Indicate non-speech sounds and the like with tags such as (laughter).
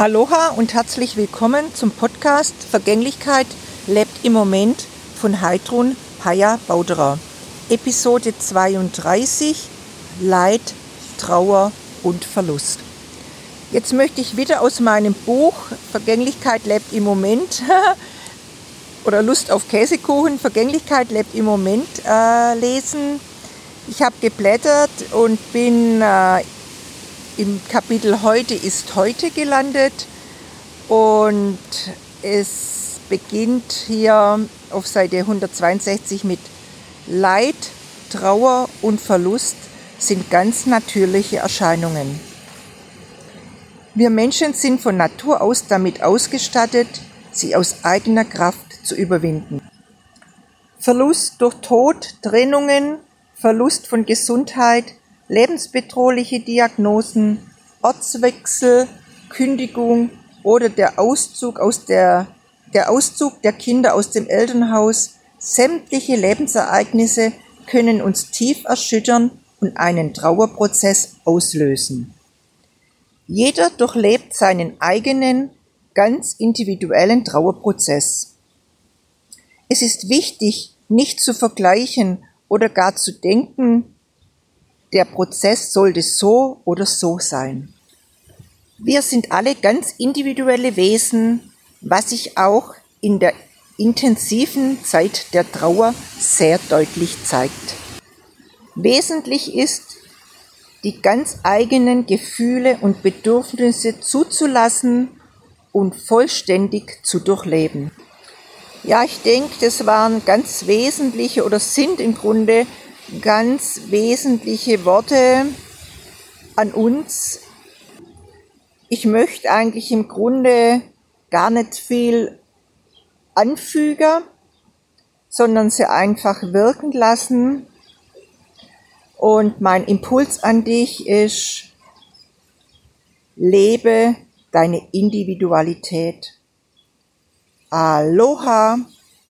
Aloha und herzlich willkommen zum Podcast Vergänglichkeit lebt im Moment von Heidrun Paya Bauderer. Episode 32 Leid, Trauer und Verlust. Jetzt möchte ich wieder aus meinem Buch Vergänglichkeit lebt im Moment (laughs) oder Lust auf Käsekuchen, Vergänglichkeit lebt im Moment äh, lesen. Ich habe geblättert und bin äh, im Kapitel Heute ist heute gelandet und es beginnt hier auf Seite 162 mit Leid, Trauer und Verlust sind ganz natürliche Erscheinungen. Wir Menschen sind von Natur aus damit ausgestattet, sie aus eigener Kraft zu überwinden. Verlust durch Tod, Trennungen, Verlust von Gesundheit, lebensbedrohliche Diagnosen, Ortswechsel, Kündigung oder der Auszug aus der, der Auszug der Kinder aus dem Elternhaus, sämtliche Lebensereignisse können uns tief erschüttern und einen Trauerprozess auslösen. Jeder durchlebt seinen eigenen, ganz individuellen Trauerprozess. Es ist wichtig, nicht zu vergleichen oder gar zu denken, der Prozess sollte so oder so sein. Wir sind alle ganz individuelle Wesen, was sich auch in der intensiven Zeit der Trauer sehr deutlich zeigt. Wesentlich ist, die ganz eigenen Gefühle und Bedürfnisse zuzulassen und vollständig zu durchleben. Ja, ich denke, das waren ganz wesentliche oder sind im Grunde ganz wesentliche Worte an uns. Ich möchte eigentlich im Grunde gar nicht viel anfügen, sondern sie einfach wirken lassen. Und mein Impuls an dich ist, lebe deine Individualität. Aloha!